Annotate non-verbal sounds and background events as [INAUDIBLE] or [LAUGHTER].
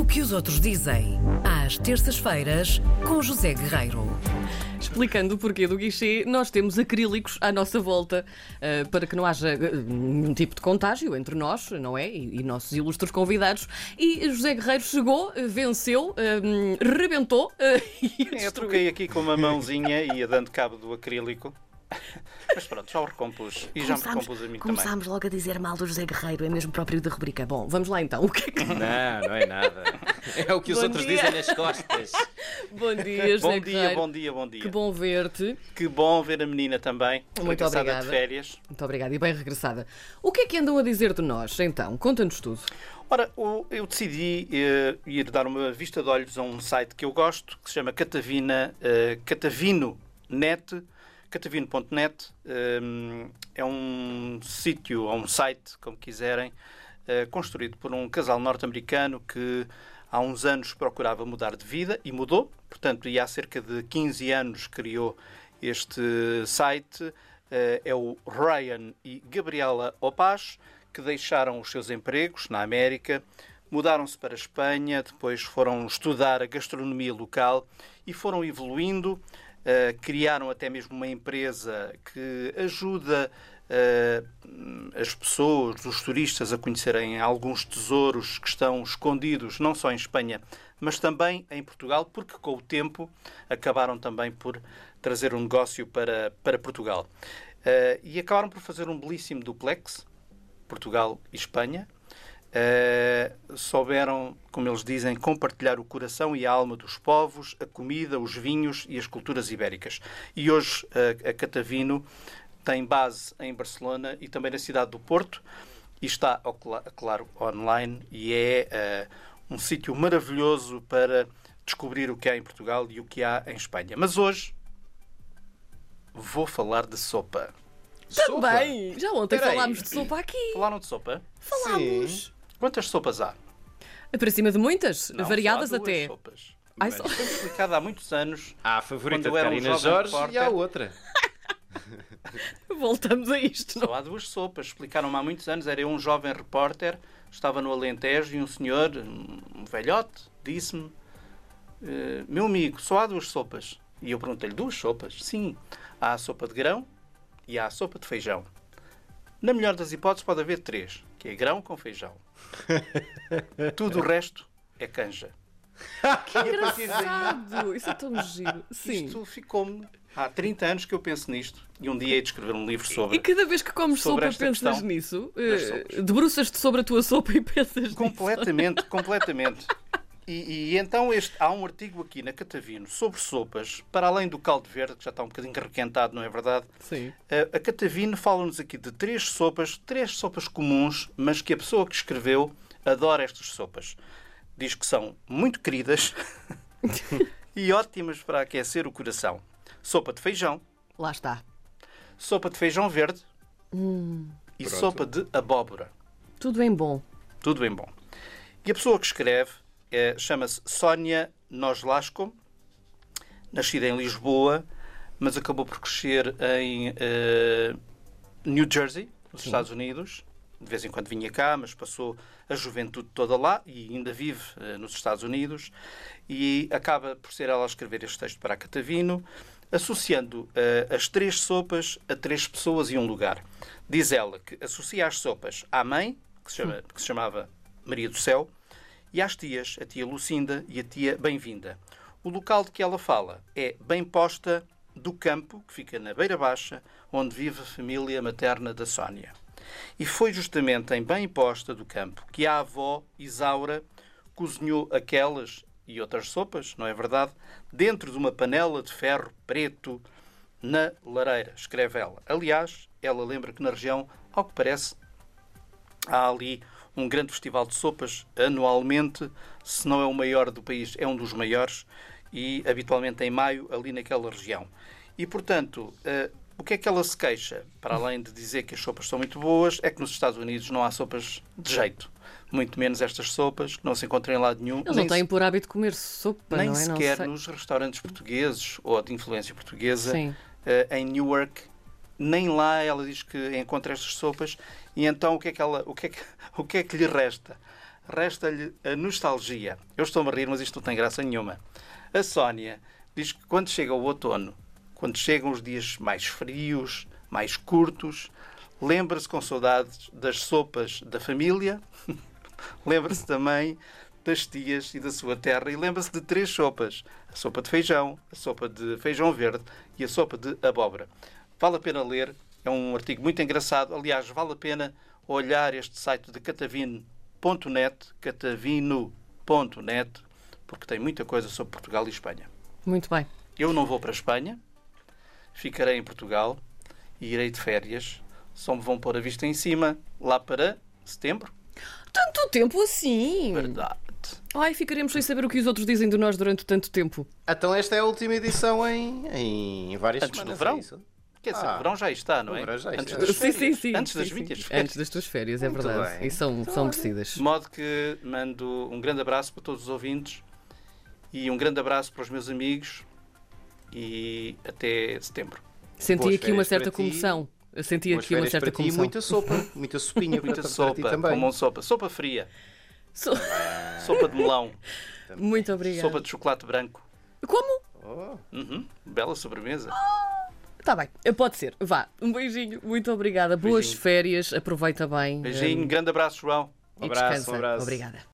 O que os outros dizem, às terças-feiras, com José Guerreiro. Explicando o porquê do guichê, nós temos acrílicos à nossa volta uh, para que não haja uh, nenhum tipo de contágio entre nós, não é? E, e nossos ilustres convidados. E José Guerreiro chegou, uh, venceu, rebentou [LAUGHS] e é, Eu toquei aqui com uma mãozinha e ia dando cabo do acrílico. [LAUGHS] Mas pronto, já o recompus. E já me recompus a mim Começámos também. logo a dizer mal do José Guerreiro, é mesmo próprio da rubrica. Bom, vamos lá então. O que é que... Não, não é nada. [LAUGHS] É o que os Bom outros dia. dizem nas costas. [LAUGHS] bom dia, José Bom dia, Guerreiro. bom dia, bom dia. Que bom ver-te. Que bom ver a menina também. Muito obrigada. de férias. Muito obrigada e bem regressada. O que é que andam a dizer de nós, então? Conta-nos tudo. Ora, eu decidi eh, ir dar uma vista de olhos a um site que eu gosto, que se chama Catavina, eh, Catavino.net. Catavino.net eh, é um sítio, ou um site, como quiserem, eh, construído por um casal norte-americano que há uns anos procurava mudar de vida e mudou. Portanto, e há cerca de 15 anos criou este site. Eh, é o Ryan e Gabriela Opaz, que deixaram os seus empregos na América, mudaram-se para a Espanha, depois foram estudar a gastronomia local e foram evoluindo. Eh, criaram até mesmo uma empresa que ajuda eh, as pessoas, os turistas, a conhecerem alguns tesouros que estão escondidos não só em Espanha, mas também em Portugal, porque com o tempo acabaram também por trazer um negócio para, para Portugal. Eh, e acabaram por fazer um belíssimo duplex, Portugal e Espanha. Eh, souberam, como eles dizem, compartilhar o coração e a alma dos povos, a comida, os vinhos e as culturas ibéricas. E hoje eh, a Catavino tem base em Barcelona e também na cidade do Porto e está, claro, online e é eh, um sítio maravilhoso para descobrir o que há em Portugal e o que há em Espanha. Mas hoje vou falar de sopa. Também! Já ontem Espera aí. falámos de sopa aqui. Falaram de sopa? Falámos. Quantas sopas há? Para cima de muitas, Não, variadas só há duas até. Sopas. Ai, só- Foi explicado há muitos anos. Há a favorita Quando de era um Karina jovem Jorge repórter. e há outra. [LAUGHS] Voltamos a isto. não? Só há duas sopas. Explicaram-me há muitos anos. Era eu um jovem repórter, estava no Alentejo e um senhor, um velhote, disse-me: "Eh, Meu amigo, só há duas sopas. E eu perguntei-lhe: Duas sopas? Sim. Há a sopa de grão e há a sopa de feijão. Na melhor das hipóteses, pode haver três: que é grão com feijão. [LAUGHS] Tudo o resto é canja. [LAUGHS] Que engraçado! Isso é tão giro. Sim. Isto ficou-me. Há 30 anos que eu penso nisto e um dia hei de escrever um livro sobre. E cada vez que comes sopa pensas nisso? Eh. Debruças-te sobre a tua sopa e pensas nisso? Completamente, [LAUGHS] completamente. E, e então este, há um artigo aqui na Catavino sobre sopas, para além do caldo verde, que já está um bocadinho requentado, não é verdade? Sim. A, a Catavino fala-nos aqui de três sopas, três sopas comuns, mas que a pessoa que escreveu adora estas sopas. Diz que são muito queridas [LAUGHS] e ótimas para aquecer o coração. Sopa de feijão, Lá está. sopa de feijão verde Hum. e Pronto. sopa de abóbora. Tudo em bom. Tudo bem bom. E a pessoa que escreve é- chama-se Sónia Noslasco, nascida em Lisboa, mas acabou por crescer em eh, New Jersey, nos Estados Unidos. De vez em quando vinha cá, mas passou a juventude toda lá e ainda vive eh, nos Estados Unidos. E acaba por ser ela a escrever este texto para a Catavino, associando eh, as três sopas a três pessoas e um lugar. Diz ela que associa as sopas à mãe, que se, chama- que se chamava Maria do Céu, e às tias, a tia Lucinda e a tia Bem-vinda. O local de que ela fala é Bem Posta do Campo, que fica na Beira Baixa, onde vive a família materna da Sónia. E foi justamente em Bem Posta do Campo que a avó Isaura cozinhou aquelas e outras sopas, não é verdade? Dentro de uma panela de ferro preto na lareira, escreve ela. Aliás, ela lembra que na região, ao que parece, há ali um grande festival de sopas anualmente, se não é o maior do país, é um dos maiores, e habitualmente em maio, ali naquela região. E, portanto, eh, o que é que ela se queixa? Para além de dizer que as sopas são muito boas, é que nos Estados Unidos não há sopas de jeito. Muito menos estas sopas, que não se encontram em lado nenhum. Eles não têm por hábito comer sopa, nem não é? Não sequer sei. nos restaurantes portugueses ou de influência portuguesa eh, em Newark. Nem lá ela diz que encontra estas sopas. E então o que é que, ela, o que, é que, [LAUGHS] o que, é que lhe resta? resta-lhe a nostalgia. Eu estou-me a rir, mas isto não tem graça nenhuma. A Sónia diz que quando chega o outono, quando chegam os dias mais frios, mais curtos, lembra-se com saudades das sopas da família, [LAUGHS] lembra-se também das tias e da sua terra e lembra-se de três sopas: a sopa de feijão, a sopa de feijão verde e a sopa de abóbora. Vale a pena ler, é um artigo muito engraçado. Aliás, vale a pena olhar este site de catavino.net, catavino.net, porque tem muita coisa sobre Portugal e Espanha. Muito bem. Eu não vou para a Espanha, ficarei em Portugal e irei de férias. Só me vão pôr a vista em cima lá para setembro. Tanto tempo assim. Verdade. Ai, ficaremos sem saber o que os outros dizem de nós durante tanto tempo. Então esta é a última edição em, em várias Antes do semanas. verão? é isso? Quer dizer, Ah. o verão já está, não é? Já Antes está. das Sim, férias. sim, sim. Antes das sim, sim. minhas férias. Antes das tuas férias, é Muito verdade. bem. E são, são merecidas. De modo que mando um grande abraço para todos os ouvintes e um grande abraço para os meus amigos e até setembro. Senti Boas aqui uma certa comoção. Eu senti Boas aqui uma certa ti e comoção. muita sopa, muita sopinha [LAUGHS] Muita sopa, para ti também. comam sopa. Sopa fria, So- sopa de melão, Muito obrigada. sopa de chocolate branco. Como? Oh. Uhum, bela sobremesa. Está bem, pode ser. Vá, um beijinho, muito obrigada. Boas Beijinho. férias, aproveita bem. Beijinho, hum, grande abraço, João. e Um abraço, descansa. um abraço. Obrigada.